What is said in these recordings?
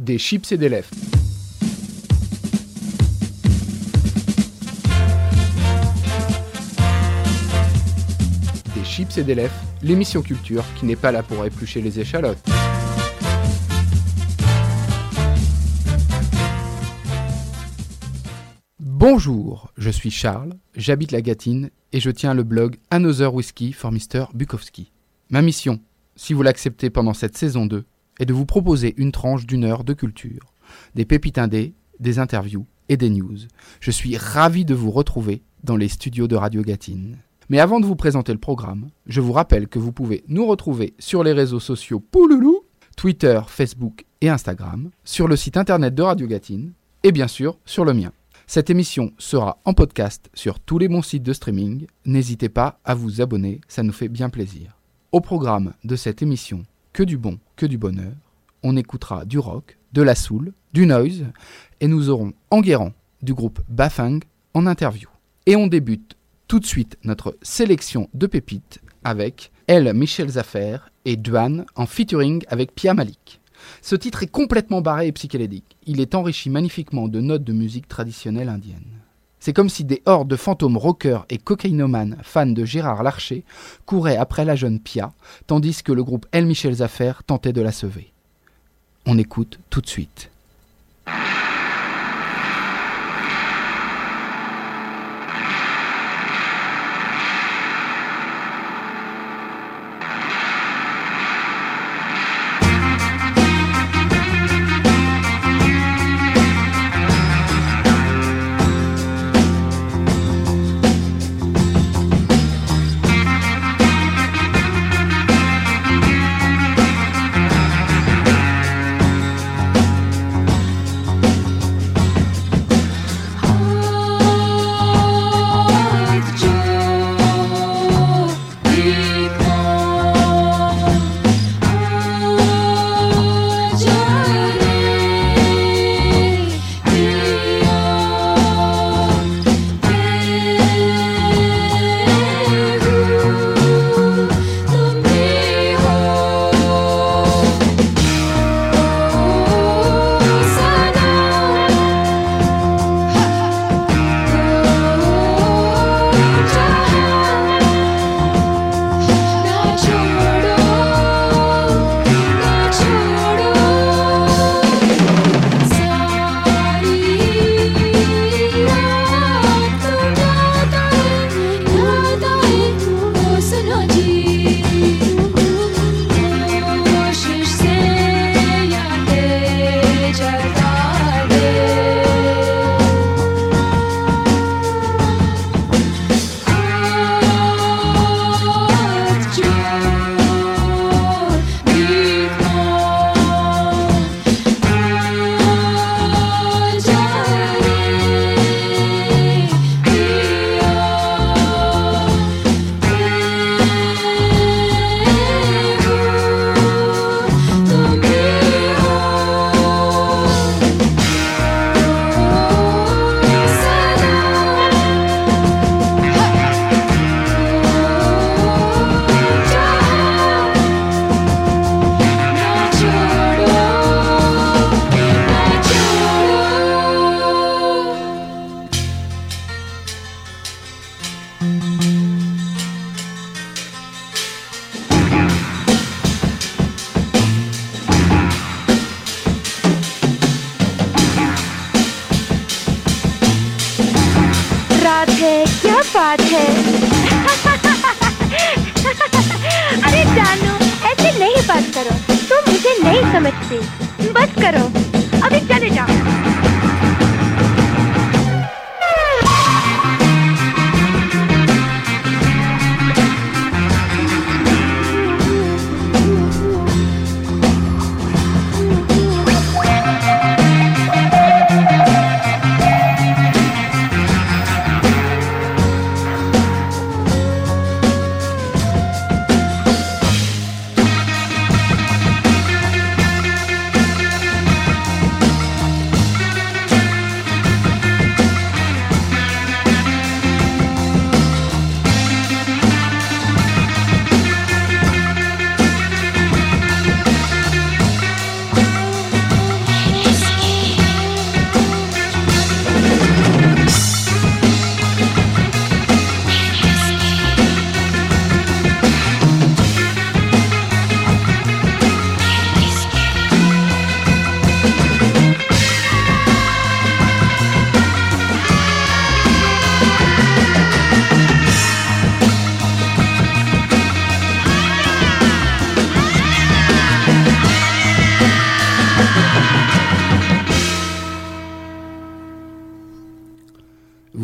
des chips et des lèvres. Des chips et des lèvres, l'émission culture qui n'est pas là pour éplucher les échalotes. Bonjour, je suis Charles, j'habite la Gâtine et je tiens le blog Another Whiskey for Mr. Bukowski. Ma mission, si vous l'acceptez pendant cette saison 2, est de vous proposer une tranche d'une heure de culture, des pépites indées, des interviews et des news. Je suis ravi de vous retrouver dans les studios de Radio Gâtine. Mais avant de vous présenter le programme, je vous rappelle que vous pouvez nous retrouver sur les réseaux sociaux Pouloulou, Twitter, Facebook et Instagram, sur le site internet de Radio Gâtine et bien sûr sur le mien. Cette émission sera en podcast sur tous les bons sites de streaming. N'hésitez pas à vous abonner, ça nous fait bien plaisir. Au programme de cette émission, que du bon, que du bonheur, on écoutera du rock, de la soul, du noise, et nous aurons Enguerrand du groupe Bafang en interview. Et on débute tout de suite notre sélection de pépites avec Elle Michel Zaffer et Duan en featuring avec Pia Malik. Ce titre est complètement barré et psychédélique. Il est enrichi magnifiquement de notes de musique traditionnelle indienne. C'est comme si des hordes de fantômes rockers et cocaïnomanes fans de Gérard Larcher couraient après la jeune Pia, tandis que le groupe El Michel Zaffer tentait de la sauver. On écoute tout de suite.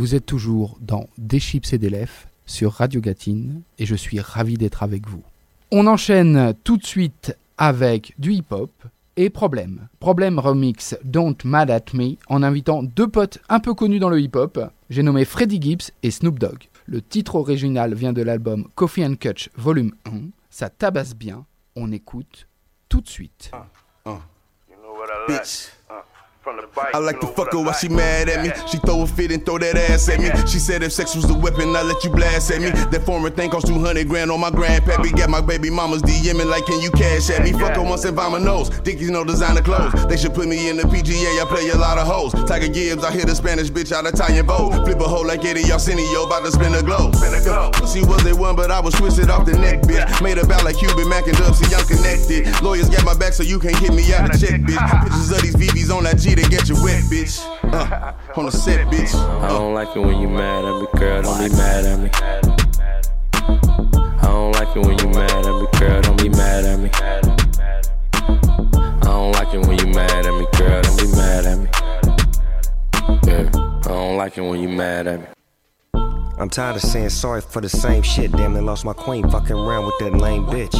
Vous êtes toujours dans Des chips et des lèvres sur Radio Gatine et je suis ravi d'être avec vous. On enchaîne tout de suite avec du hip-hop et Problème. Problème remix Don't Mad At Me en invitant deux potes un peu connus dans le hip-hop. J'ai nommé Freddie Gibbs et Snoop Dogg. Le titre original vient de l'album Coffee and Kutch Volume 1. Ça tabasse bien. On écoute tout de suite. I like? To fuck her while she mad at me. She throw a fit and throw that ass at me. She said if sex was the weapon, I let you blast at me. That foreign thing cost 200 grand on my grandpappy. Got my baby mamas DMing like, can you cash at me? Fuck her once and my nose. Dickies no designer clothes. They should put me in the PGA. I play a lot of hoes. Tiger Gibbs, I hit a Spanish bitch out of Italian Vogue. Flip a hoe like Eddie Arsenio, about to spin a globe. Pussy was a one, but I was twisted off the neck, bitch. Made a about like Cuban Mac and Dub, see I'm connected. Lawyers got my back, so you can't hit me out of check, bitch. Pictures of these VVs on that G to get you wet, bitch. Uh, on set, bitch. I don't like it when you mad at me, girl. Don't be mad at me. I don't like it when you mad at me, girl. Don't be mad at me. I don't like it when you mad at me, girl. Don't be mad at me. Yeah, I don't like it when you mad at me. I'm tired of saying sorry for the same shit. Damn, they lost my queen fucking around with that lame bitch.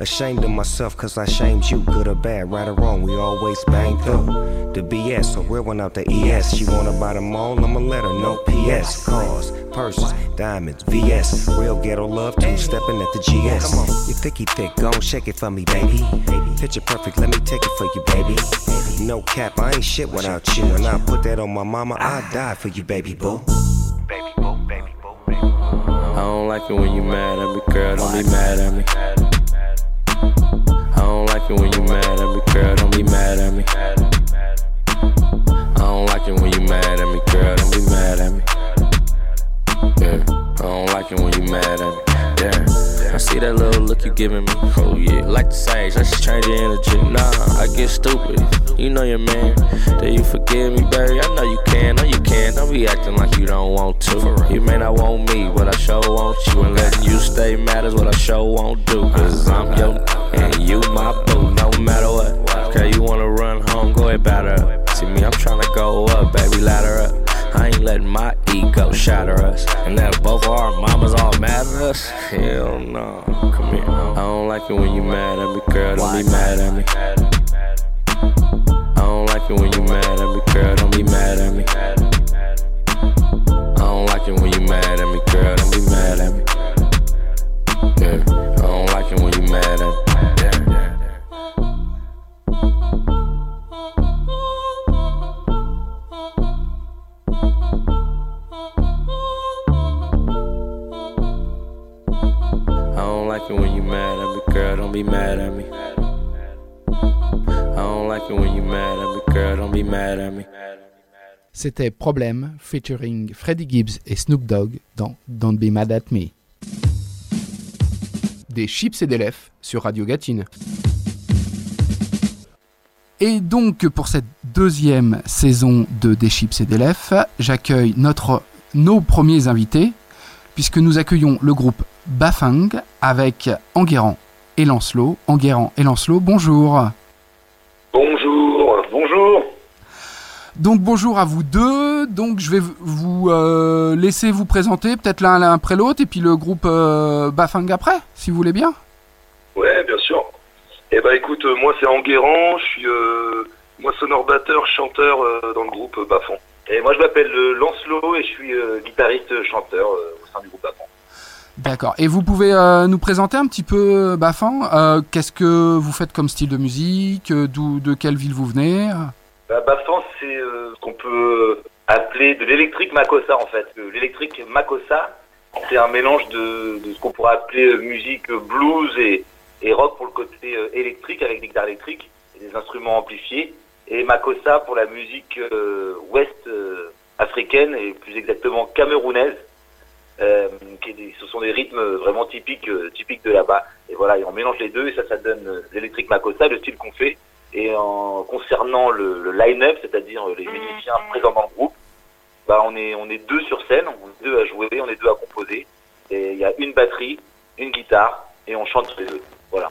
Ashamed of myself cause I shamed you. Good or bad, right or wrong, we always bang through. The BS, so real one out the ES. She wanna buy them all, I'ma let her know PS. Cars, purses, diamonds, VS. Real ghetto love, two stepping at the GS. You thicky thick, gon' shake it for me, baby. Picture perfect, let me take it for you, baby. No cap, I ain't shit without you. And I put that on my mama, I die for you, baby boo. I don't like it when you mad at me, girl. Don't be mad at me. I don't like it when you mad at me, girl. Don't be mad at me. I don't like it when you mad at me, girl. Don't be mad at me. Yeah, I don't like it when you mad at me. Yeah. I see that little look you giving me. Oh yeah, like the sage, let's just change your energy. Nah, I get stupid. You know your man. Do you forgive me, baby? I know you can, know you can. Don't be acting like you don't want to. You may not want me, but I sure want you. And letting you stay mad is what I sure won't do. Cause I'm your and you my boo, no matter what. Okay, you wanna run home, go ahead, batter up. See me, I'm tryna go up, baby, ladder up. I ain't letting my ego shatter us. And that both our mamas all mad at us? Hell no. Come here. I don't like it when you mad at me, girl. Don't be mad at me. I don't like it when you mad at me, girl. Don't be mad at me. I don't like it when you mad at me, girl. Don't be mad at me. Yeah. I don't like it when you mad at me. Don't be mad at me. I don't. C'était Problème featuring Freddie Gibbs et Snoop Dogg dans Don't Be Mad at Me. Des chips et des lèvres sur Radio Gatine. Et donc pour cette deuxième saison de Des chips et des lèvres, j'accueille notre nos premiers invités puisque nous accueillons le groupe Bafang avec Enguerrand et Lancelot. Enguerrand et Lancelot, bonjour. Bonjour, bonjour. Donc bonjour à vous deux. Donc je vais vous euh, laisser vous présenter peut-être l'un l'un après l'autre et puis le groupe euh, Bafang après, si vous voulez bien. Ouais, bien sûr. Eh ben écoute, euh, moi c'est Enguerrand, je suis euh, moi sonore batteur, chanteur dans le groupe Bafon. Et moi je m'appelle Lancelot et je suis guitariste chanteur au sein du groupe Bafon. D'accord. Et vous pouvez euh, nous présenter un petit peu Bafang Euh, Qu'est-ce que vous faites comme style de musique Euh, D'où de quelle ville vous venez? Bah, c'est euh, ce qu'on peut appeler de l'électrique Makossa en fait. L'électrique Makossa c'est un mélange de, ce qu'on pourrait appeler musique blues et, et rock pour le côté électrique avec des guitares électriques et des instruments amplifiés. Et Makossa pour la musique ouest africaine et plus exactement camerounaise. Euh, qui ce sont des rythmes vraiment typiques, euh, typiques de là-bas. Et voilà, et on mélange les deux et ça, ça donne euh, l'électrique Makossa, le style qu'on fait. Et en concernant le, le line-up, c'est-à-dire les musiciens présents dans le groupe, bah on est on est deux sur scène, on est deux à jouer, on est deux à composer. Et il y a une batterie, une guitare et on chante tous les deux. Voilà.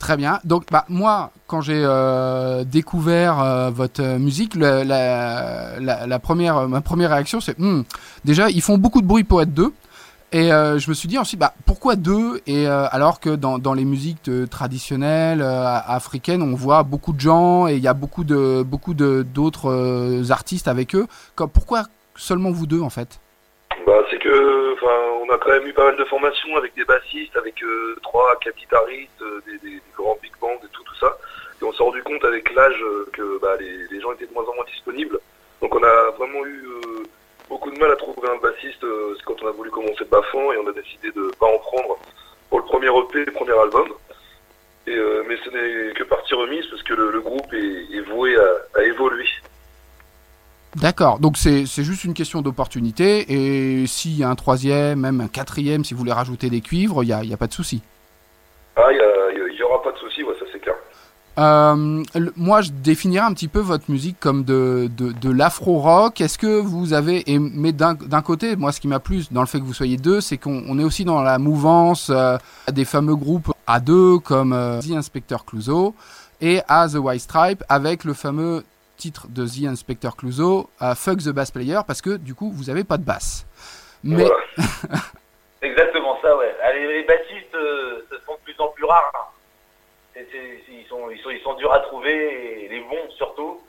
Très bien. Donc, bah, moi, quand j'ai euh, découvert euh, votre musique, le- la, la- la première, ma première réaction, c'est Hmm, déjà, ils font beaucoup de bruit pour être deux. Et euh, je me suis dit ensuite, bah, pourquoi deux? Et euh, alors que dans, les musiques traditionnelles euh, africaines, on voit beaucoup de gens et il y a beaucoup de beaucoup de d'autres artistes avec eux. Pourquoi seulement vous deux en fait? Bah, c'est que, on a quand même eu pas mal de formations avec des bassistes, avec trois, quatre guitaristes, des, grands big bands et tout, tout ça. Et on s'est rendu compte avec l'âge que bah, les, gens étaient de moins en moins disponibles. Donc on a vraiment eu beaucoup de mal à trouver un bassiste euh, quand on a voulu commencer Bafan et on a décidé de pas en prendre pour le premier EP, le premier album. Et, euh, mais ce n'est que partie remise parce que le, le groupe est, est voué à, à évoluer. D'accord, donc c'est juste une question d'opportunité, et s'il y a un troisième, même un quatrième, si vous voulez rajouter des cuivres, il n'y a, y a pas de souci. Ah, il y, a- il y a- il y aura pas de souci, ouais. Euh, moi, je définirais un petit peu votre musique comme de, de, de l'afro-rock. Est-ce que vous avez, mais d'un côté, moi, ce qui m'a plu dans le fait que vous soyez deux, c'est qu'on on est aussi dans la mouvance euh, des fameux groupes à deux comme euh, The Inspector Clouseau et à The White Stripe avec le fameux titre de The Inspector Clouseau, Fuck the Bass Player, parce que du coup, vous avez pas de basse. Mais. Exactement ça, ouais. Allez, les bassistes font de plus en plus rares. hein. Ils, sont, durs à trouver, les bons surtout,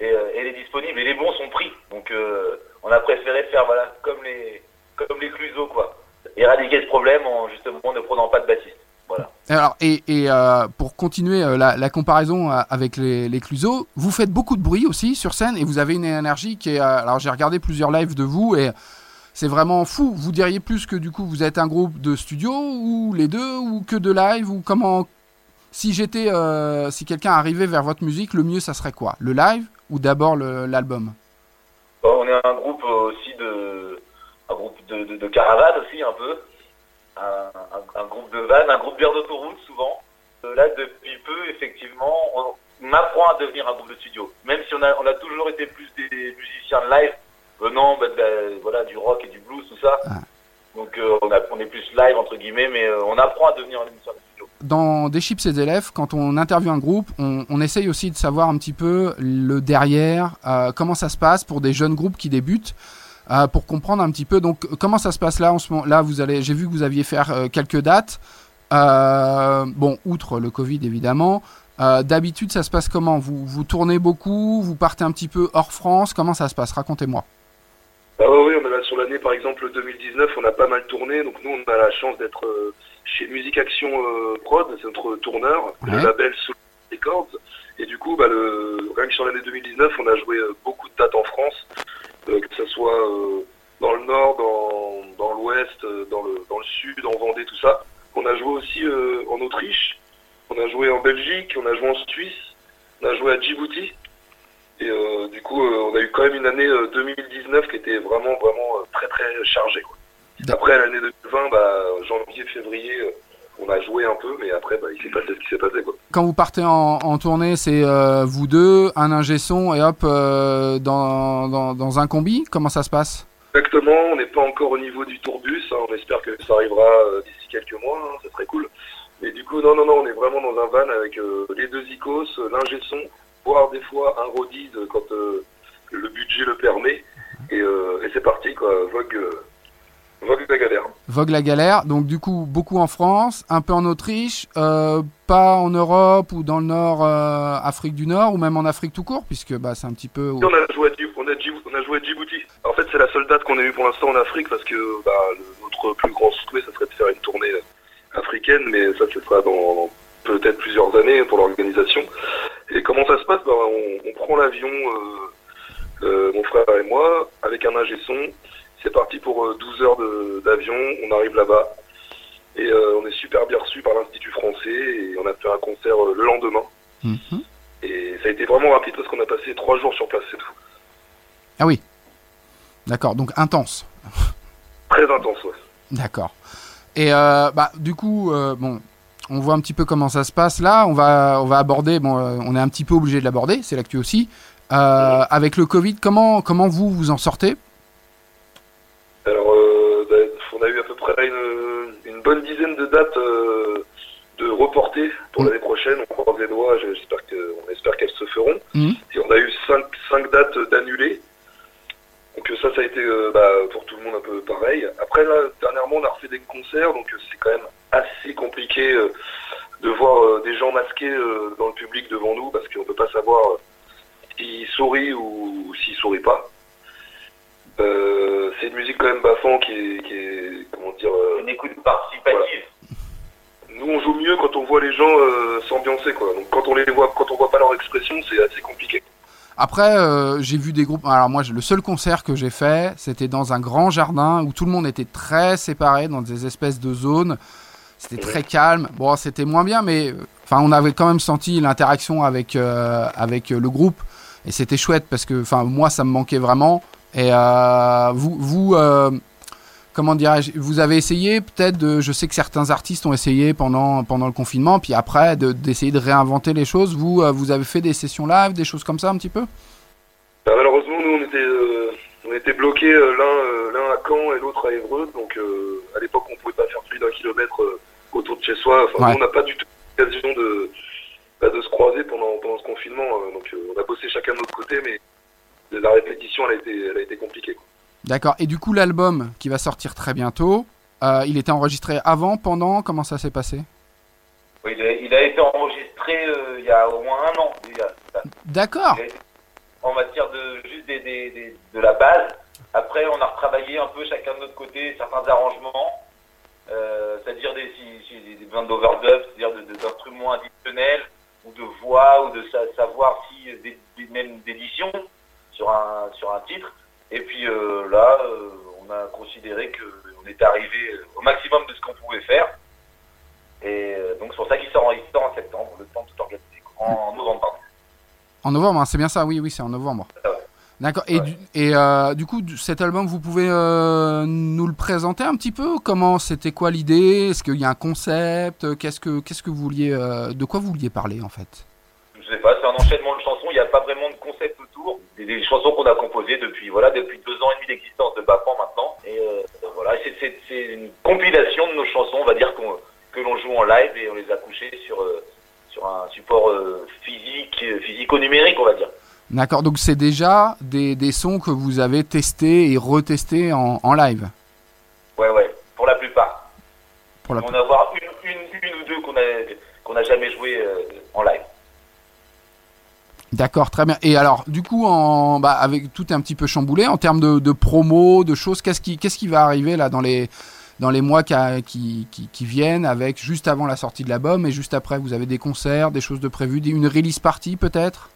et, euh, et les disponibles, et les bons sont pris. Donc euh, on a préféré faire voilà, comme les comme les Cluseaux, quoi. Éradiquer ce problème en justement ne prenant pas de bassiste. Voilà. Alors, et, et, euh, pour continuer la, comparaison avec les, les Cluseaux, vous faites beaucoup de bruit aussi sur scène et vous avez une énergie qui est. alors, j'ai regardé plusieurs lives de vous et c'est vraiment fou. Vous diriez plus que du coup vous êtes un groupe de studio ou les deux ou que de live ou comment. Si j'étais. euh, si quelqu'un arrivait vers votre musique, le mieux ça serait quoi? Le live ou d'abord l'album? On est un groupe aussi de un groupe de, de, de caravane aussi un peu, un, un- un groupe de vannes, un groupe bière d'autoroute souvent. Euh, là depuis peu effectivement, on, on apprend à devenir un groupe de studio. Même si on a on a toujours été plus des musiciens de live venant bah, voilà du rock et du blues tout ça. Ah. Donc euh, on, a, on est plus live entre guillemets, mais euh, on apprend à devenir un musicien de studio. Dans Des chips et des élèves, quand on interviewe un groupe, on, essaye aussi de savoir un petit peu le derrière, euh, comment ça se passe pour des jeunes groupes qui débutent, euh, pour comprendre un petit peu. Donc, comment ça se passe là en ce moment Là, vous allez, j'ai vu que vous aviez fait euh, quelques dates. Bon, outre le Covid évidemment. D'habitude, ça se passe comment? Vous, vous tournez beaucoup, vous partez un petit peu hors France. Comment ça se passe? Racontez-moi. Ah oui, sur l'année, par exemple 2019, on a pas mal tourné, donc nous on a la chance d'être chez Musique Action euh, Prod, c'est notre tourneur, Ouais. le label Soul Records, et du coup, bah, le, rien que sur l'année 2019, on a joué euh, beaucoup de dates en France, euh, que ce soit dans le nord, dans, dans l'ouest, dans le, dans le sud, en Vendée, tout ça. On a joué aussi euh, en Autriche, on a joué en Belgique, on a joué en Suisse, on a joué à Djibouti. Et euh, du coup, euh, on a eu quand même une année euh, 2019 qui était vraiment, vraiment très, très chargée. Quoi. Après l'année 2020, bah, janvier, février, euh, on a joué un peu, mais après, bah, il s'est passé ce qui s'est passé. Quoi. Quand vous partez en, en tournée, c'est euh, vous deux, un ingé son et hop euh, dans, dans, dans un combi? Comment ça se passe? Exactement, on n'est pas encore au niveau du tourbus. hein, on espère que ça arrivera euh, d'ici quelques mois, hein, ça serait cool. Mais du coup, non, non, non, on est vraiment dans un van avec les deux icos, l'ingé son, voire des fois un rodide quand le budget le permet. Et, euh, et c'est parti, quoi. Vogue, vogue la galère. Vogue la galère. Donc du coup, beaucoup en France, un peu en Autriche, euh, pas en Europe ou dans le Nord, euh, Afrique du Nord ou même en Afrique tout court, puisque bah, c'est un petit peu. On a joué à, Djib- on a, Djib- on a joué à Djibouti. En fait, c'est la seule date qu'on a eue pour l'instant en Afrique parce que bah, notre plus grand souhait, ça serait de faire une tournée africaine, mais ça, ce sera dans, dans peut-être plusieurs années pour l'organisation. Et comment ça se passe? Bah, on, on prend l'avion, euh, mon frère et moi, avec un ingé son. C'est parti pour euh, 12 heures de- d'avion. On arrive là-bas. Et euh, on est super bien reçu par l'Institut français et on a fait un concert euh, le lendemain. Mhm. Et ça a été vraiment rapide parce qu'on a passé trois jours sur place, c'est tout. Ah oui. D'accord. Donc intense. Très intense, ouais. D'accord. Et euh, bah du coup, euh, bon, on voit un petit peu comment ça se passe là. On va on va aborder. Bon, euh, on est un petit peu obligé de l'aborder. C'est l'actu aussi. Euh, avec le Covid, comment comment vous vous en sortez Alors, euh, bah, on a eu à peu près une, une bonne dizaine de dates euh, de reporter pour l'année prochaine. On croise les doigts, j'espère que, on espère qu'elles se feront. Mhm. Et on a eu cinq, cinq dates d'annulées. Donc ça, ça a été euh, bah, pour tout le monde un peu pareil. Après, là, dernièrement, on a refait des concerts, donc c'est quand même assez compliqué euh, de voir des gens masqués dans le public devant nous, parce qu'on peut pas savoir s'ils sourient ou, ou s'ils sourient pas. Euh, c'est une musique quand même baffant qui est, qui est comment dire, euh, Une écoute participative. nous on joue mieux quand on voit les gens euh, s'ambiancer quoi. Donc quand on les voit, quand on voit pas leur expression, c'est assez compliqué. Après, euh, j'ai vu des groupes. Alors moi, le seul concert que j'ai fait, c'était dans un grand jardin où tout le monde était très séparé dans des espèces de zones. C'était très calme. Bon, c'était moins bien, mais enfin, on avait quand même senti l'interaction avec euh, avec le groupe et c'était chouette parce que, enfin, moi, ça me manquait vraiment. Et euh, vous, vous, euh, comment dirais-je, vous avez essayé peut-être de. Je sais que certains artistes ont essayé pendant pendant le confinement, puis après de- d'essayer de, réinventer les choses. Vous, euh, vous avez fait des sessions live, des choses comme ça, un petit peu? Bah, malheureusement, nous on était euh, on était bloqués euh, l'un à Caen et l'autre à Évreux. Donc à l'époque, on pouvait pas faire plus d'un kilomètre autour de chez soi. Enfin, Ouais. nous, on n'a pas du tout l'occasion de bah, de se croiser pendant pendant ce confinement. euh, donc on a bossé chacun de notre côté, mais la répétition, elle a été elle a été compliquée. quoi. D'accord. Et du coup, l'album qui va sortir très bientôt, euh, il était enregistré avant, pendant Comment ça s'est passé? Oui, il, a, il a été enregistré euh, il y a au moins un an déjà. D'accord. En matière de juste des, des- des- de la base. Après, on a retravaillé un peu chacun de notre côté certains arrangements, euh, c'est-à-dire des, des, d'overdub, c'est-à-dire d'instruments additionnels ou de voix ou de sa- savoir si des, des- même d'édition sur un sur un titre. Et puis euh, là, euh, on a considéré que on était arrivé au maximum de ce qu'on pouvait faire. Et euh, donc c'est pour ça qu'il sort, en- septembre, le temps de tout organiser. En novembre, pardon. En novembre, hein, c'est bien ça Oui, oui, c'est en novembre. Ah ouais. D'accord. Et, Ouais. du, et euh, du coup, cet album, vous pouvez euh, nous le présenter un petit peu? Comment C'était quoi l'idée? Est-ce qu'il y a un concept? Qu'est-ce que qu'est-ce que vous vouliez euh, De quoi vous vouliez parler en fait? Je sais pas, c'est un enchaînement de chansons, il n'y a pas vraiment de concept autour. Des, des chansons qu'on a composées depuis voilà depuis deux ans et demi d'existence de Bafan maintenant. Et euh, voilà, c'est- une compilation de nos chansons, on va dire qu'on que l'on joue en live et on les a couchées sur euh, sur un support euh, physique, euh, physico-numérique, on va dire. D'accord. Donc c'est déjà des, des sons que vous avez testés et retestés en, en live. Ouais, ouais, pour la plupart. Pour la On va en avoir une, une, une ou deux qu'on a qu'on n'a jamais joué en live. D'accord, très bien. Et alors, du coup, en, bah, avec tout est un petit peu chamboulé en termes de, de promo, de choses. Qu'est-ce qui, qu'est-ce qui va arriver là dans les dans les mois qui, a- qui, qui, qui viennent, avec juste avant la sortie de l'album et juste après, vous avez des concerts, des choses de prévues, une release party peut-être?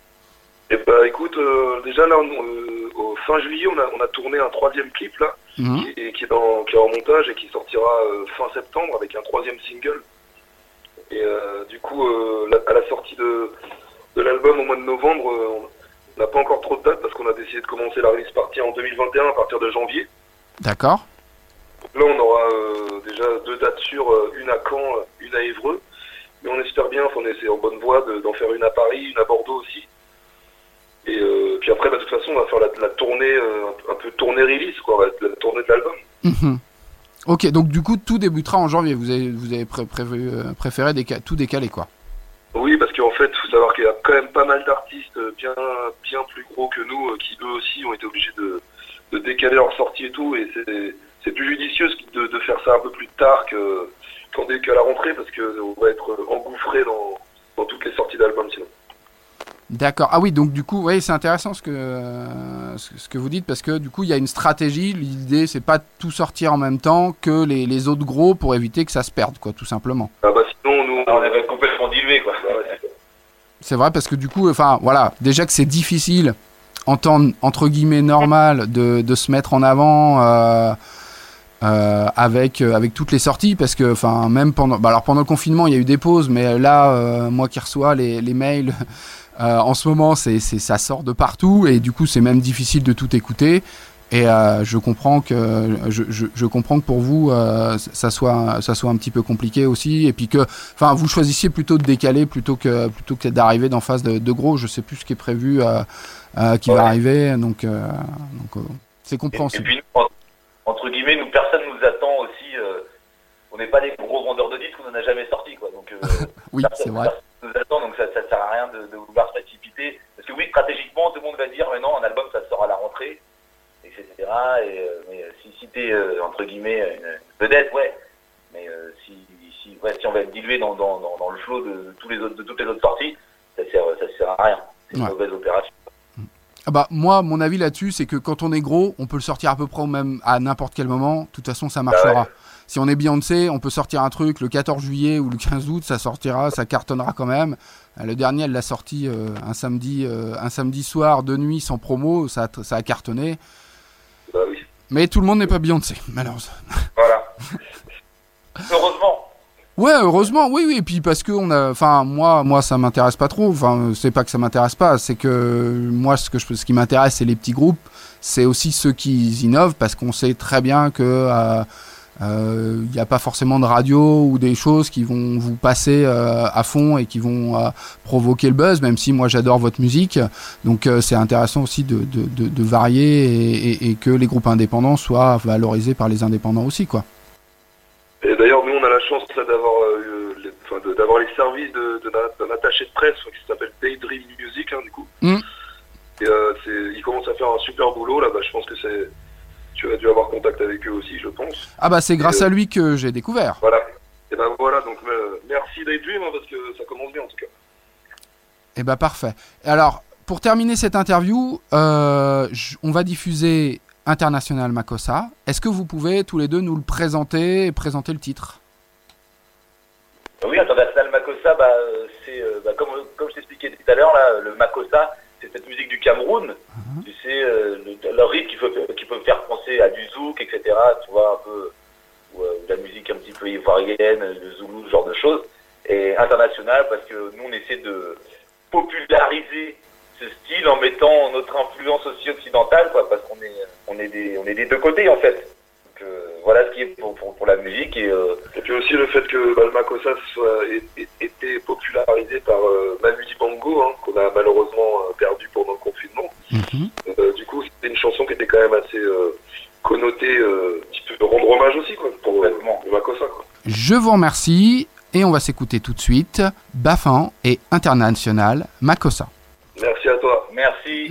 Et bah écoute, euh, déjà là, on- euh, au fin juillet, on a, on a tourné un troisième clip là, Mhm. qui, et qui est, dans, qui est en montage et qui sortira euh, fin septembre avec un troisième single. Et du coup, la- à la sortie de, de l'album au mois de novembre, euh, on n'a pas encore trop de dates parce qu'on a décidé de commencer la release partie en 2021 à partir de janvier. D'accord. Là, on aura euh, déjà deux dates sûres, euh, une à Caen, une à Évreux. Mais on espère bien, on est en bonne voie de- d'en faire une à Paris, une à Bordeaux aussi. Et euh, puis après, bah, de toute façon, on va faire la, la tournée, euh, un, peu tournée release, quoi, la, la tournée de l'album. Mhm. Ok, donc du coup, tout débutera en janvier. Vous avez, vous avez pré- prévu, préféré déca- tout décaler quoi. Oui, parce qu'en fait, il faut savoir qu'il y a quand même pas mal d'artistes euh, bien, bien plus gros que nous euh, qui eux aussi ont été obligés de, de décaler leur sortie et tout. Et c'est- c'est plus judicieux de, de faire ça un peu plus tard que- qu'en qu'à la rentrée parce qu'on va être engouffré dans, dans toutes les sorties d'albums sinon. D'accord. Ah oui, donc du coup, oui, c'est intéressant ce que, euh, ce, ce que vous dites parce que du coup, il y a une stratégie. L'idée, c'est pas de tout sortir en même temps que les, les autres gros pour éviter que ça se perde, quoi, tout simplement. Ah bah sinon, nous, Ah, on avait complètement dilué, quoi. Bah ouais, c'est ça. C'est vrai parce que du coup, enfin, voilà, déjà que c'est difficile entre guillemets normal de, de se mettre en avant. euh, euh, avec euh, avec toutes les sorties parce que enfin même pendant bah alors pendant le confinement il y a eu des pauses mais là moi qui reçois les, les mails en ce moment c'est ça sort de partout et du coup c'est même difficile de tout écouter et euh, je comprends que je, je, je comprends que pour vous euh, ça soit ça soit un petit peu compliqué aussi et puis que enfin vous choisissiez plutôt de décaler plutôt que plutôt que d'arriver d'en face de, de gros je sais plus ce qui est prévu euh, qui va arriver donc donc c'est Et, et compréhensible puis, nous, en- entre guillemets, nous, personne nous attend aussi on n'est pas des gros vendeurs de disques, on n'en a jamais sorti, quoi. Donc, euh, Oui, c'est vrai. personne nous attend, donc ça, ça sert à rien de, de vouloir se précipiter. Parce que oui, stratégiquement, tout le monde va dire, mais non, un album, ça sort à la rentrée, etc. Et, euh, mais euh, si, si t'es, euh, entre guillemets, une, vedette, ouais. Mais si, si, ouais, si on va être dilué dans, dans, dans, dans le flot de, tous les autres, de toutes les autres sorties, ça sert, ça sert à rien. C'est une Ouais. mauvaise opération. Ah bah, moi, mon avis là-dessus, c'est que quand on est gros, on peut le sortir à peu près au même, à n'importe quel moment. De toute façon, ça marchera. Bah ouais. Si on est Beyoncé, on peut sortir un truc le 14 juillet ou le 15 août, ça sortira, ça cartonnera quand même. Le dernier, elle l'a sorti euh, un samedi, euh, un samedi soir de nuit sans promo, ça a cartonné. Bah oui. Mais tout le monde n'est pas Beyoncé, malheureusement. Voilà. Heureusement. Ouais, heureusement, oui, oui. Et puis parce que on a, enfin, moi, moi, ça m'intéresse pas trop. Enfin, c'est pas que ça m'intéresse pas, c'est que moi, ce que je, ce qui m'intéresse, c'est les petits groupes. C'est aussi ceux qui innovent parce qu'on sait très bien que euh, euh, il n'y a pas forcément de radio ou des choses qui vont vous passer euh, à fond et qui vont euh, provoquer le buzz. Même si moi, j'adore votre musique, donc euh, c'est intéressant aussi de, de, de, de varier et, et- et que les groupes indépendants soient valorisés par les indépendants aussi, quoi. Et d'ailleurs, nous, on a la chance d'avoir euh, les, enfin, de- d'avoir les services de- de la- d'un attaché de presse qui s'appelle Daydream Music, hein, du coup. Mm. Et euh, c'est- ils commencent à faire un super boulot là. Bah, je pense que c'est. Tu as dû avoir contact avec eux aussi, je pense. Ah bah c'est grâce Euh, à lui que j'ai découvert. Voilà. Et ben voilà, donc euh, merci Daydream hein, parce que ça commence bien en tout cas. Eh ben parfait. Alors, pour terminer cette interview, euh, on va diffuser International Makossa. Est-ce que vous pouvez tous les deux nous le présenter et présenter le titre? Oui, International Makossa, bah, c'est bah, comme, comme je t'expliquais tout à l'heure, là, le Makossa, c'est cette musique du Cameroun. Tu sais, euh, le, rythme qui peut, qui peut faire penser à du zouk, etc. Tu vois, un peu, ou, euh, de la musique un petit peu ivoirienne, le zoulou, ce genre de choses. Et international, parce que nous, on essaie de populariser ce style en mettant notre influence aussi occidentale, quoi, parce qu'on est, on est, des, on est des deux côtés, en fait. Donc, euh, voilà ce qui est pour, pour, pour la musique. Et, euh, Et puis aussi le fait que bah, le Makossa soit ait- été popularisé par euh, Manu Dibango, hein, qu'on a malheureusement euh, perdu pendant le confinement. Euh, du coup, c'était une chanson qui était quand même assez euh, connotée, euh, un petit peu de rendre hommage aussi quoi, pour Makossa. Quoi. Je vous remercie et on va s'écouter tout de suite Bafan et International Makossa. Merci à toi. merci.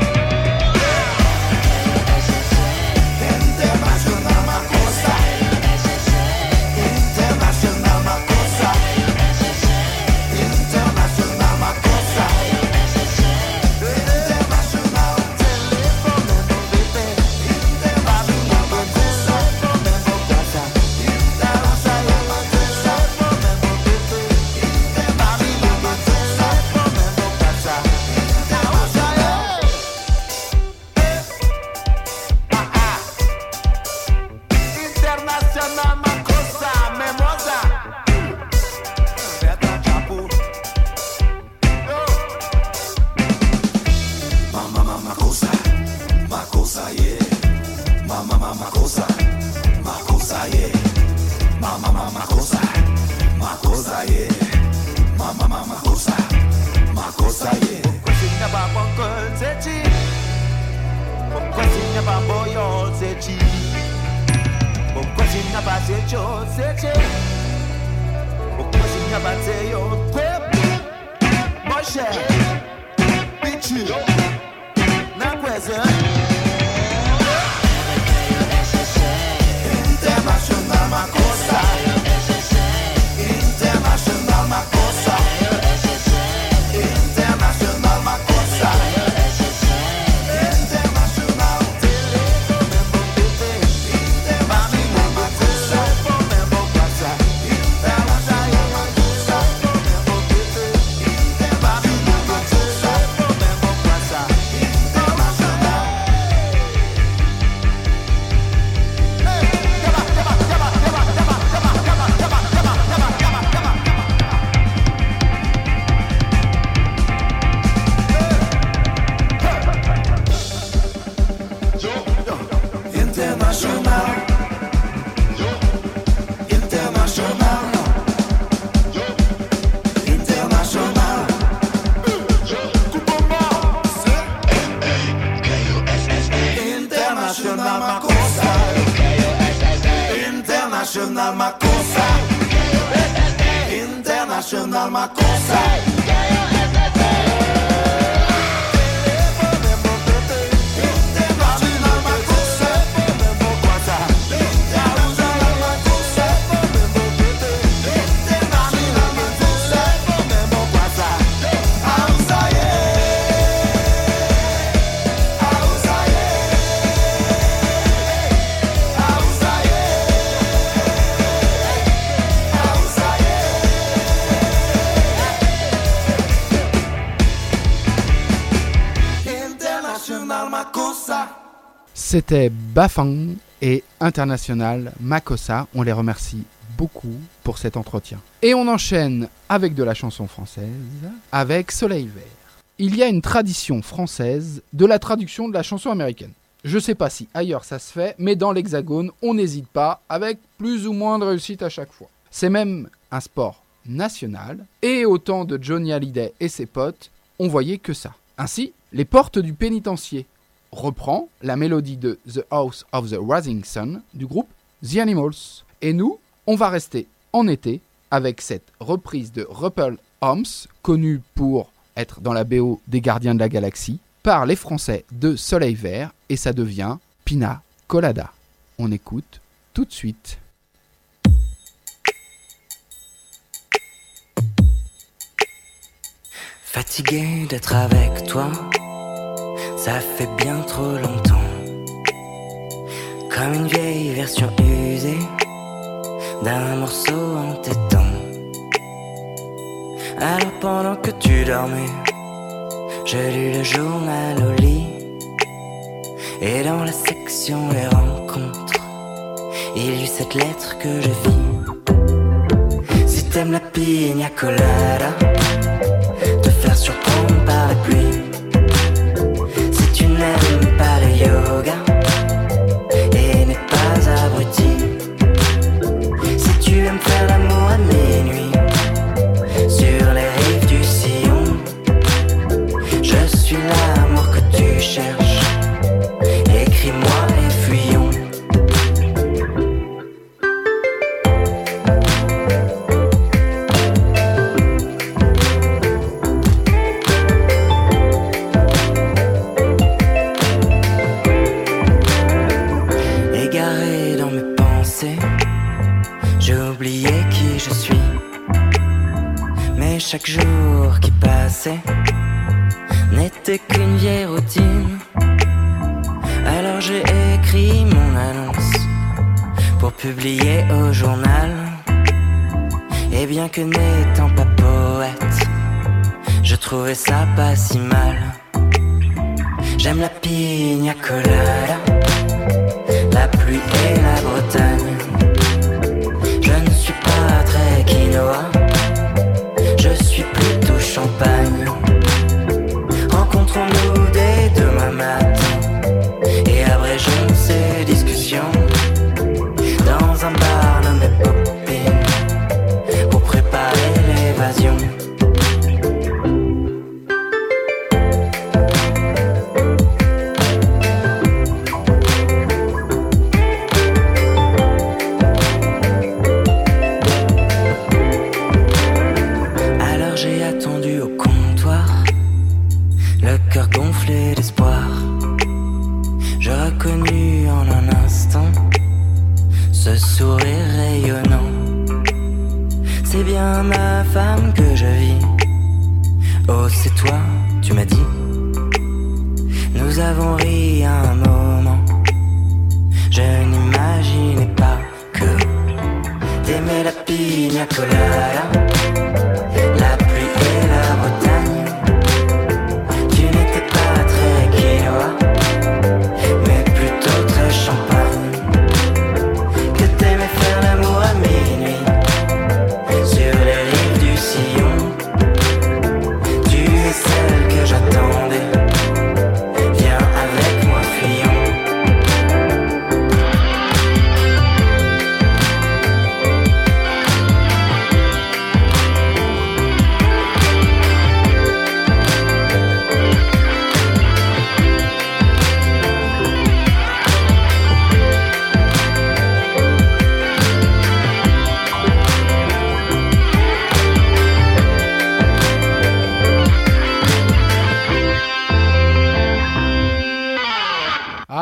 C'était Bafang et International Makossa. On les remercie beaucoup pour cet entretien. Et on enchaîne avec de la chanson française, avec Soleil Vert. Il y a une tradition française de la traduction de la chanson américaine. Je sais pas si ailleurs ça se fait, mais dans l'Hexagone, on n'hésite pas, avec plus ou moins de réussite à chaque fois. C'est même un sport national, et au temps de Johnny Hallyday et ses potes, on voyait que ça. Ainsi, Les Portes du Pénitencier reprend la mélodie de The House of the Rising Sun du groupe The Animals. Et nous, on va rester en été avec cette reprise de Ruppel Holmes, connue pour être dans la BO des Gardiens de la Galaxie, par les Français de Soleil Vert, et ça devient Pina Colada. On écoute tout de suite. Fatigué d'être avec toi, ça fait bien trop longtemps. Comme une vieille version usée d'un morceau entêtant. Alors pendant que tu dormais, je lis le journal au lit. Et dans la section les rencontres, il y eut cette lettre que je vis. Si t'aimes la pina colada, te faire surprendre par la pluie. Et n'es pas abruti, si tu aimes faire l'amour à minuit sur les rives du sillon, je suis l'amour que tu cherches. Vieille routine. Alors j'ai écrit mon annonce pour publier au journal. Et bien que n'étant pas poète, je trouvais ça pas si mal. J'aime la pina colada,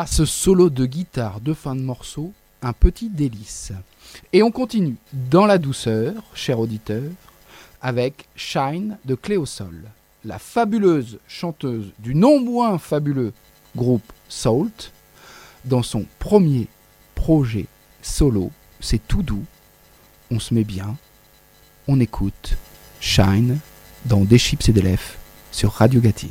Ce solo de guitare de fin de morceau, un petit délice. Et on continue dans la douceur, cher auditeur, avec Shine de Cléosol, la fabuleuse chanteuse du non moins fabuleux groupe Salt, dans son premier projet solo. C'est tout doux, on se met bien, on écoute Shine dans Des chips et des lèvres sur Radio Gatti.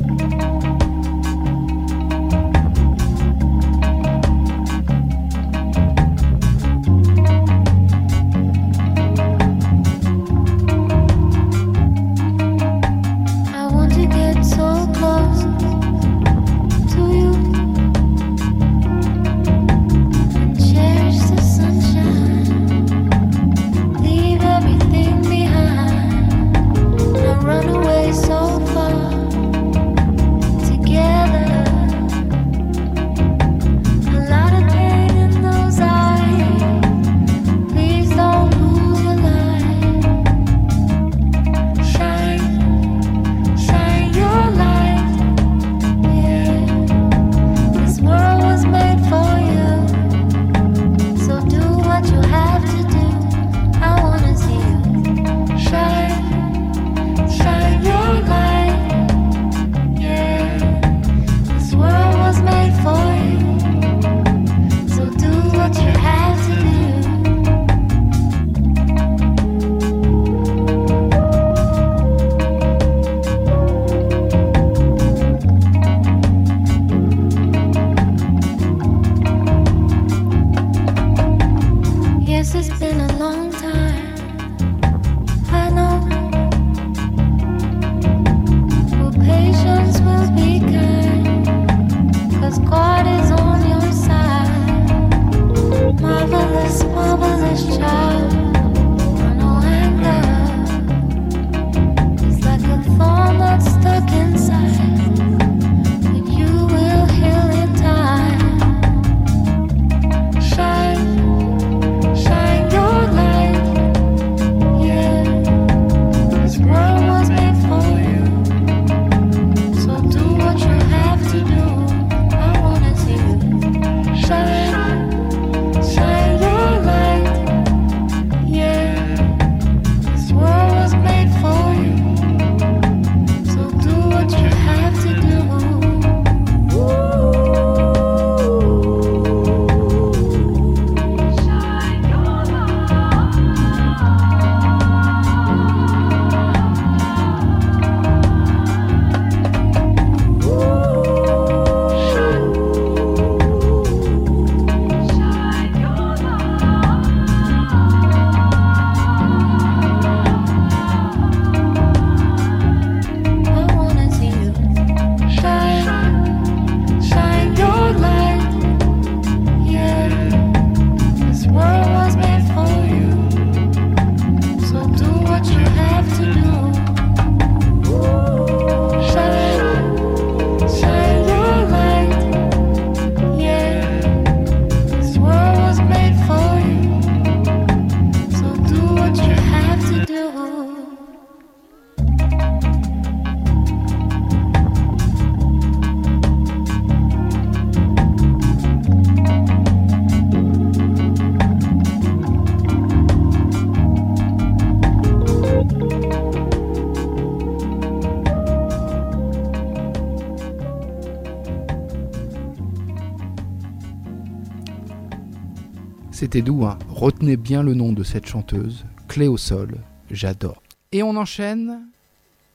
C'était doux, hein Retenez bien le nom de cette chanteuse, Clé au sol, j'adore. Et on enchaîne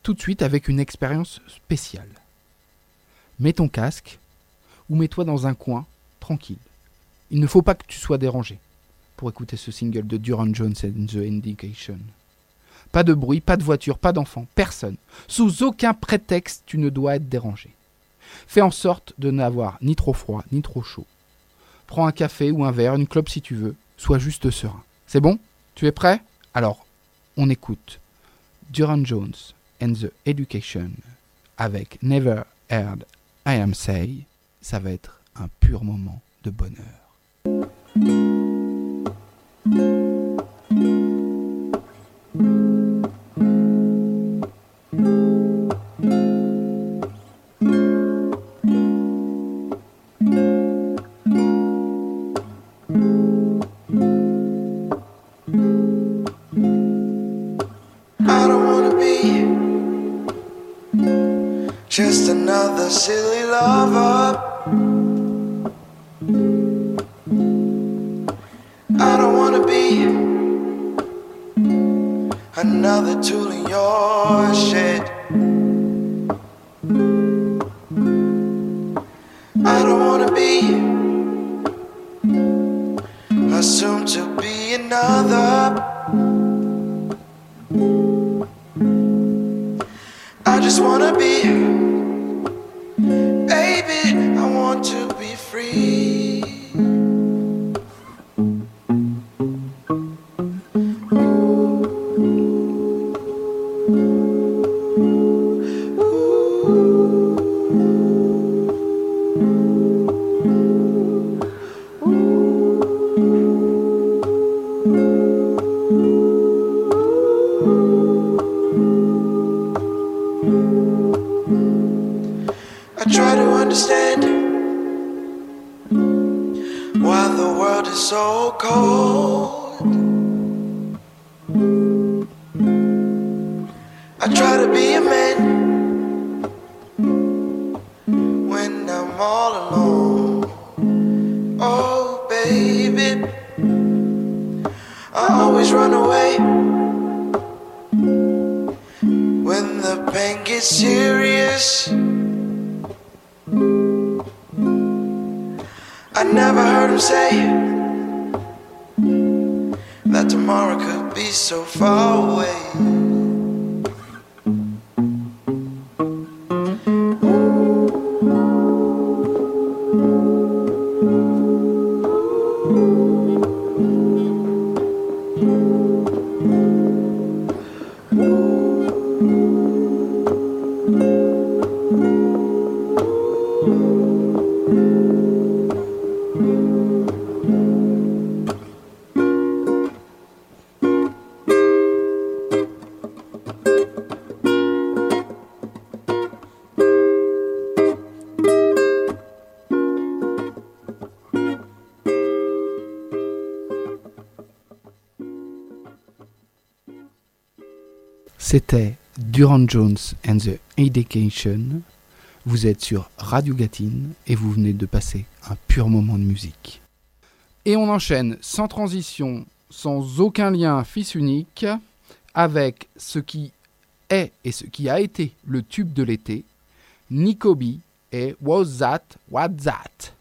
tout de suite avec une expérience spéciale. Mets ton casque ou mets-toi dans un coin, tranquille. Il ne faut pas que tu sois dérangé pour écouter ce single de Duran Jones and the Indication. Pas de bruit, pas de voiture, pas d'enfant, personne. Sous aucun prétexte, tu ne dois être dérangé. Fais en sorte de n'avoir ni trop froid, ni trop chaud. Prends un café ou un verre, une clope si tu veux. Sois juste serein. C'est bon? Tu es prêt? Alors, on écoute Duran Jones and the Education avec Never Heard I Am Say. Ça va être un pur moment de bonheur. a silly lover. I don't wanna be another tool in your shed. C'était Duran Jones and the Education. Vous êtes sur Radio Gatine et vous venez de passer un pur moment de musique. Et on enchaîne sans transition, sans aucun lien fils unique, avec ce qui est et ce qui a été le tube de l'été, Nicobi et Was That, What's That?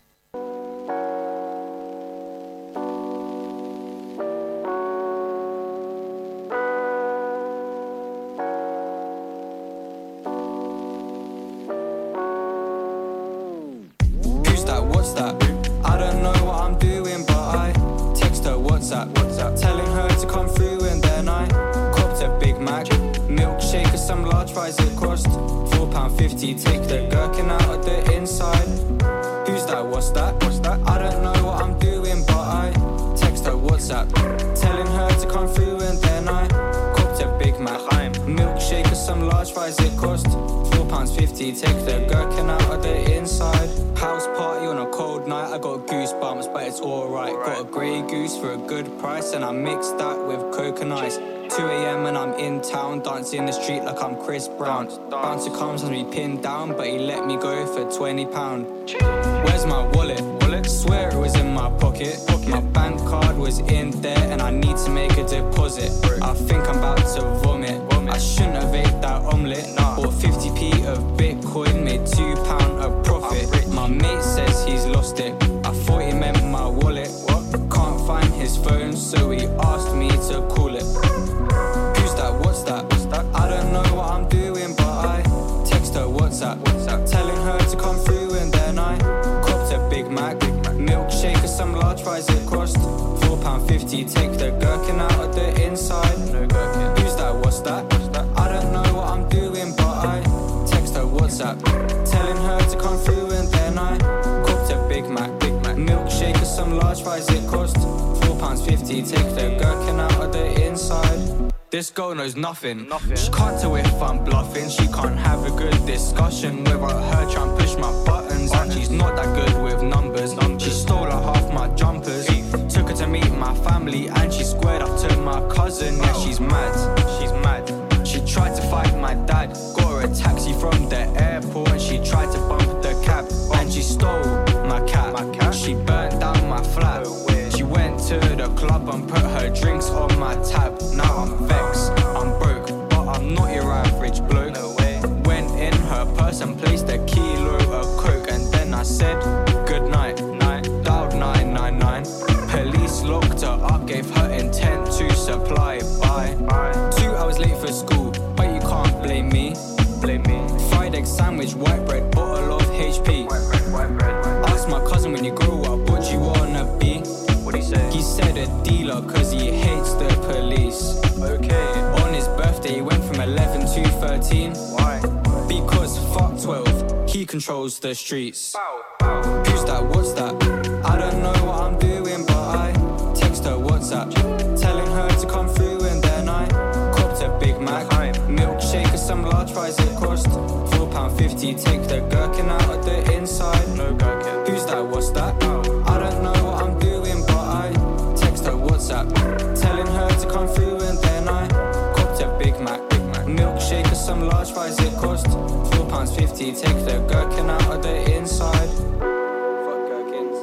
What it cost? Four pounds fifty. Take the gherkin out of the inside. This girl knows nothing. nothing. She can't tell if I'm bluffing. She can't have a good discussion without her trying to push my buttons. And she's not that good with numbers. She stole a half my jumpers. Took her to meet my family and she squared up to my cousin. Yeah, she's mad. Controls the streets. Who's that? What's that? I don't know what I'm doing, but I text her WhatsApp, telling her to come through, and then I copped a Big Mac, milkshake, and some large fries. It cost four pound fifty. Take the gherkin out of the inside. No gherkin. Who's that? What's that? Fifty. Take the gherkin out of the inside. Fuck gherkins.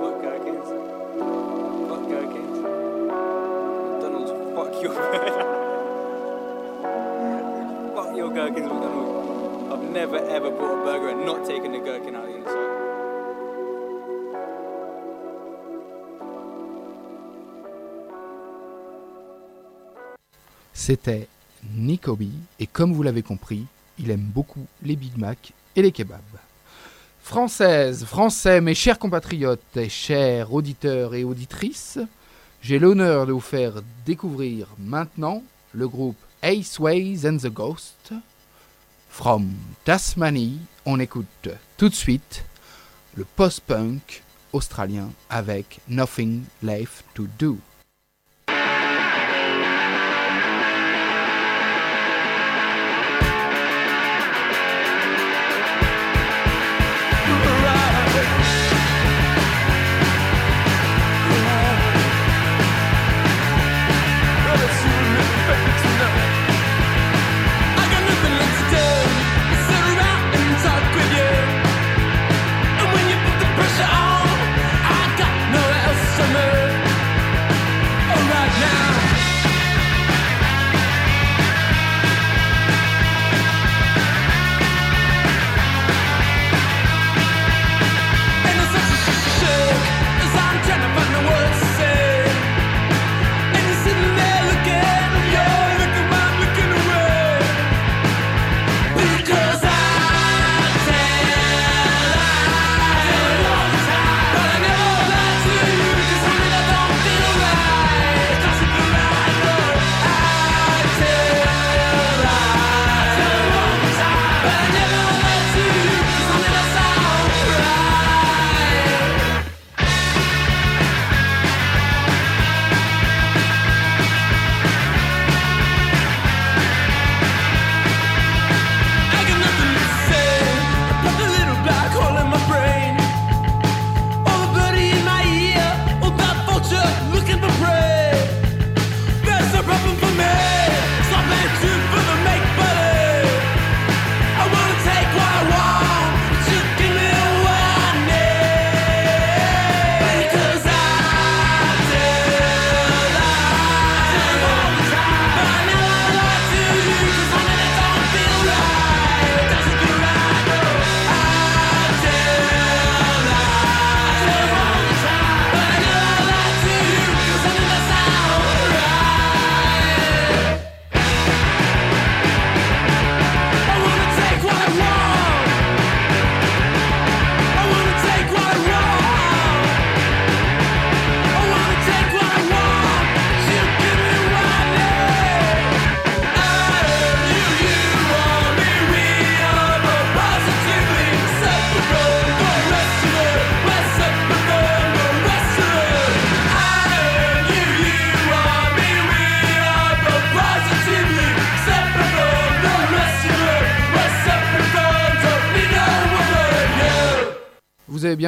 Fuck gherkins. Fuck gherkins. McDonald's, fuck your Fuck your gherkins, McDonald's. I've never ever bought a burger and not taken the gherkin out of the inside. C'était Nicobi, et comme vous l'avez compris, il aime beaucoup les Big Mac et les kebabs. Françaises, Français, mes chers compatriotes et chers auditeurs et auditrices, j'ai l'honneur de vous faire découvrir maintenant le groupe Ace Ways and the Ghost. From Tasmanie, on écoute tout de suite le post-punk australien avec Nothing Left to Do.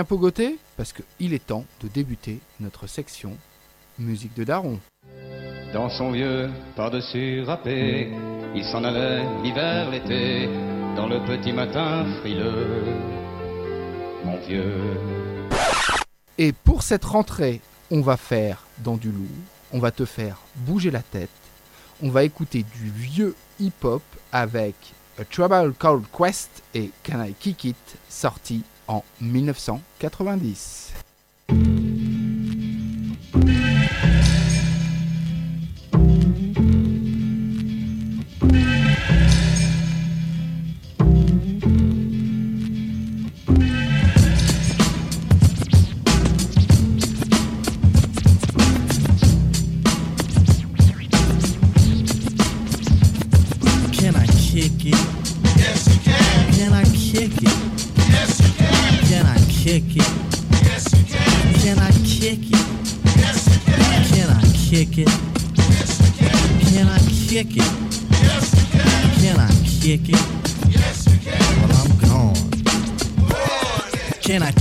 Bien pogoté Parce qu'il est temps de débuter notre section musique de Daron. Dans son vieux par-dessus râpé, il s'en allait l'hiver, l'été, dans le petit matin frileux. Mon vieux. Et pour cette rentrée, on va faire dans du lourd, on va te faire bouger la tête, on va écouter du vieux hip-hop avec A Trouble Called Quest et Can I Kick It, sorti en 1990.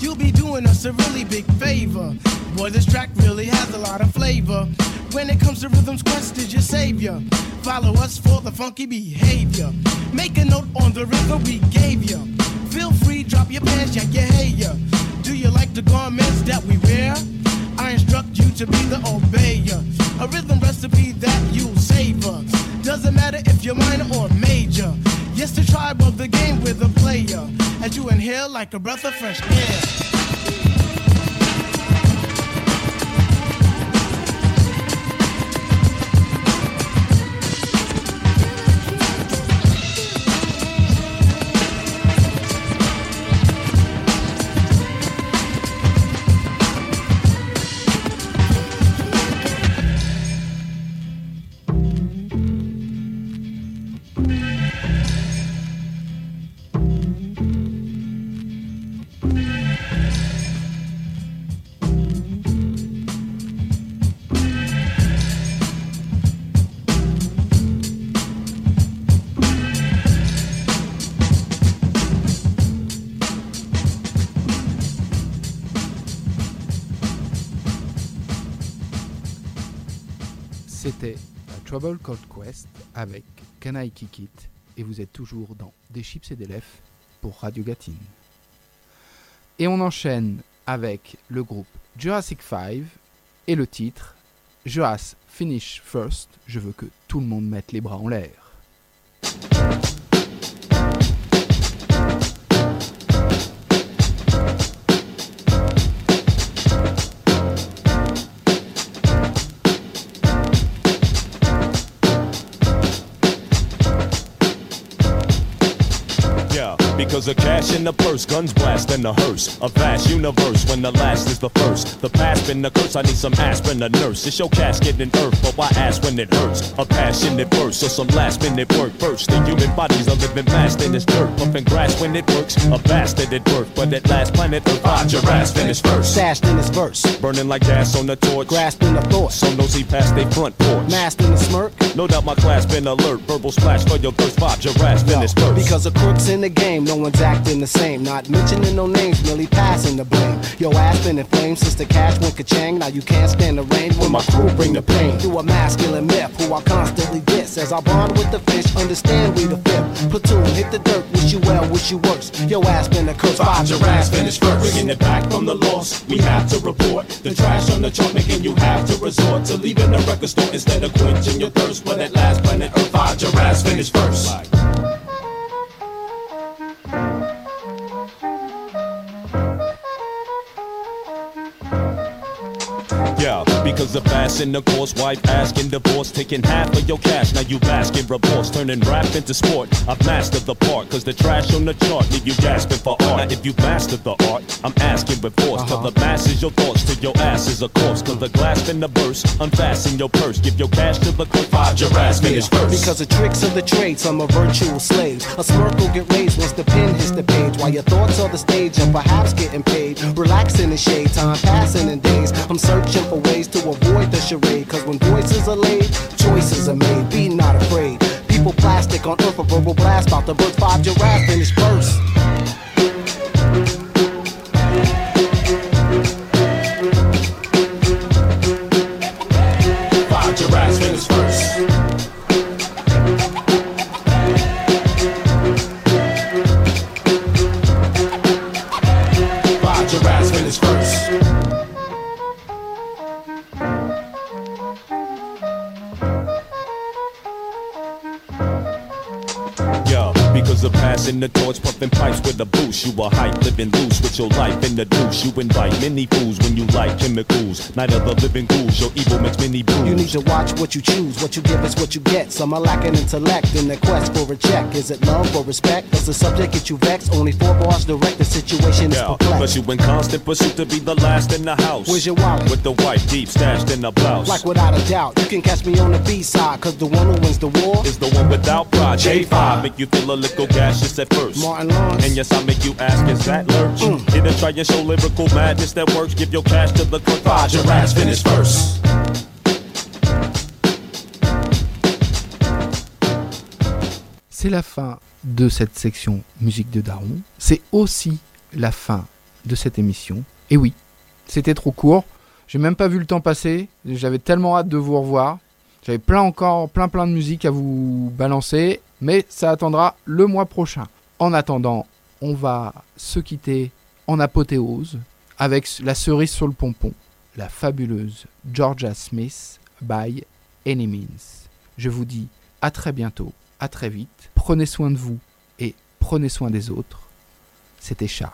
You'll be doing us a really big favor. Boy, this track really has a lot of flavor. When it comes to rhythms, Quest is your savior. Follow us for the funky behavior. Make a note on the rhythm we gave you. Feel free, drop your pants, yeah, hey, yeah. Do you like the garments that we wear? I instruct you to be the obeyer. A rhythm recipe that you'll savor. Doesn't matter if you're minor or major. Yes, the tribe of the game with a player. As you inhale like a breath of fresh air. Trouble Called Quest avec Can I Kick It et vous êtes toujours dans Des chips et des lèvres pour Radio Gatine. Et on enchaîne avec le groupe Jurassic 5 et le titre Jurass Finish First. Je veux que tout le monde mette les bras en l'air. Because of cash in the purse, guns blast in the hearse. A vast universe when the last is the first. The past been the curse, I need some aspirin, a nurse. It's your casket in earth, but why ask when it hurts? A passionate verse or some last minute work first. The human body's a living fast in this dirt. Puffing grass when it works. A bastard at birth, but at last planet Earth, your ass finish first. Stashed in his verse. Burning like gas on the torch. Grasping the thought. Some nosy past they front porch. Masked in the smirk. No doubt my class been alert. Verbal splash for your first five. Your ass finish first. Because of crooks in the game, no one's acting the same. Not mentioning no names, merely passing the blame. Yo, ass been in flames since the cash went ka-chang. Now you can't stand the rain when my crew bring the pain. Through a masculine myth who I constantly diss. As I bond with the fish, understand we the fifth. Platoon, hit the dirt, wish you well, wish you worse. Yo, ass been a curse, five your ass finished first. Bringing it back from the loss, we have to report the trash on the chart, making you have to resort to leaving the record store instead of quenching your thirst. But at last planet Earth, find your ass finished first. Yeah, because of in the course, wife asking divorce, taking half of your cash. Now you bask in remorse, turning rap into sport. I've mastered the part, cause the trash on the chart leave you gasping for art. Now if you mastered the art, I'm asking with force. Tell the uh-huh. masses your thoughts, till your ass is a corpse. Cause the glass in the burst, unfasten your purse, give your cash to the clerk, five your ass finished first. Because of tricks of the trades, I'm a virtual slave. A smirk will get raised once the pen hits the page. While your thoughts are the stage and perhaps getting paid. Relaxing in the shade, time passing in days. I'm searching for ways to avoid the charade. Cause when voices are laid, choices are made. Be not afraid. People plastic on earth, a verbal blast about the birth five giraffe finish first. The torch, puffing pipes with a boost. You a hype, living loose with your life in the douche. You invite many fools when you like chemicals. Night of the living ghouls, your evil makes many brews. You need to watch what you choose, what you give is what you get. Some are lacking intellect in their quest for a check. Is it love or respect? Does the subject get you vexed? Only four bars direct, the situation is Yeah, perplexed. but you in constant pursuit to be the last in the house. Where's your wallet? With the white deep stashed in the blouse. Like without a doubt, you can catch me on the B side, cause the one who wins the war is the one without pride. J5 make you feel a little gaseous at first. Martin Lawrence. And yes, I make you C'est la fin de cette section musique de Daron. C'est aussi la fin de cette émission. Et oui, c'était trop court. J'ai même pas vu le temps passer. J'avais tellement hâte de vous revoir. J'avais plein encore, plein plein de musique à vous balancer. Mais ça attendra le mois prochain. En attendant, on va se quitter en apothéose avec la cerise sur le pompon, la fabuleuse Georgia Smith by Any Means. Je vous dis à très bientôt, à très vite. Prenez soin de vous et prenez soin des autres. C'était Charles.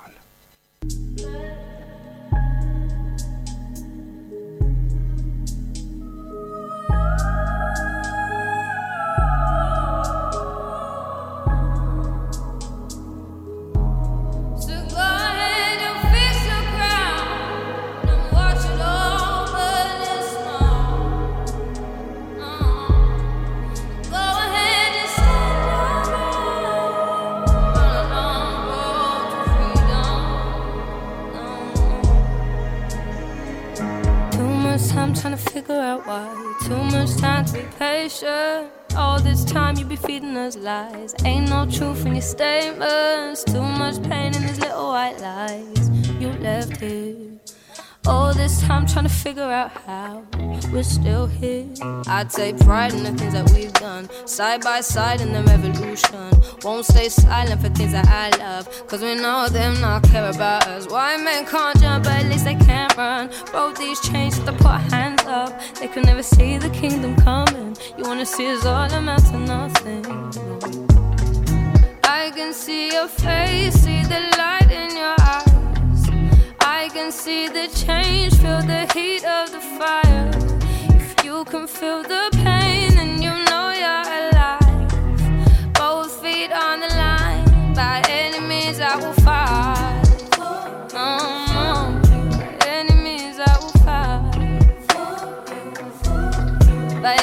Patient. All this time you be feeding us lies. Ain't no truth in your statements. Too much pain in these little white lies you left here. All this time trying to figure out how we're still here. I take pride in the things that we've done, side by side in the revolution. Won't stay silent for things that I love, cause we know them not care about us. Why men can't jump, but at least they can't run. Broke these chains, so they put hands up. They could never see the kingdom coming. You wanna see us all amount to nothing. I can see your face, see the light in your eyes. I can see the change, feel the heat of the fire. If you can feel the pain, then you know you're alive. Both feet on the line, by any means I will fight. Mm, By any means I will fight. By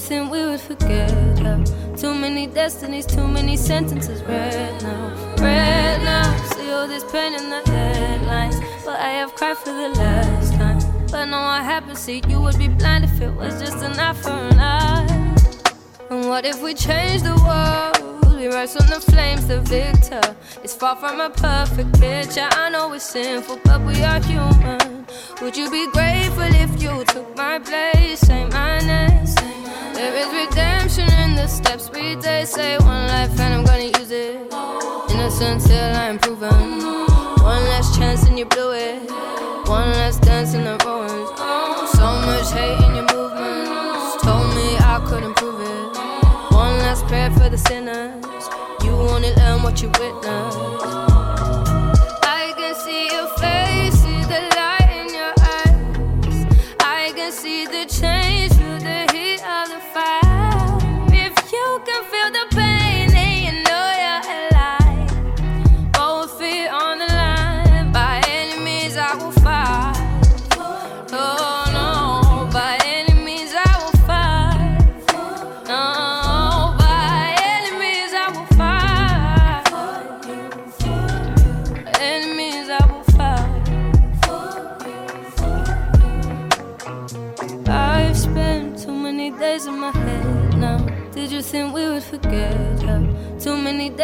Think we would forget how? Too many destinies, too many sentences read now. Read now. See See all this pain in the headlines, but I have cried for the last time. But no, I haven't seen you would be blind if it was just an eye for an eye. And what if we change the world? We rise from the flames, the victor. It's far from a perfect picture. I know it's sinful, but we are human. Would you be grateful if you took my place? Say my name. There is redemption in the steps we take. Say one life and I'm gonna use it. Innocent till I'm proven. One last chance and you blew it. One last dance in the ruins. So much hate in your movements. Told me I couldn't prove it. One last prayer for the sinners. You only learn what you witness.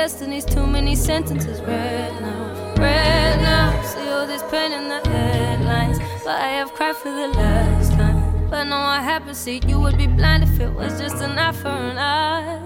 Destinies, too many sentences read now. Read now. See all this pain in the headlines. But I have cried for the last time. But no, I haven't seen you would be blind if it was just an eye for an eye.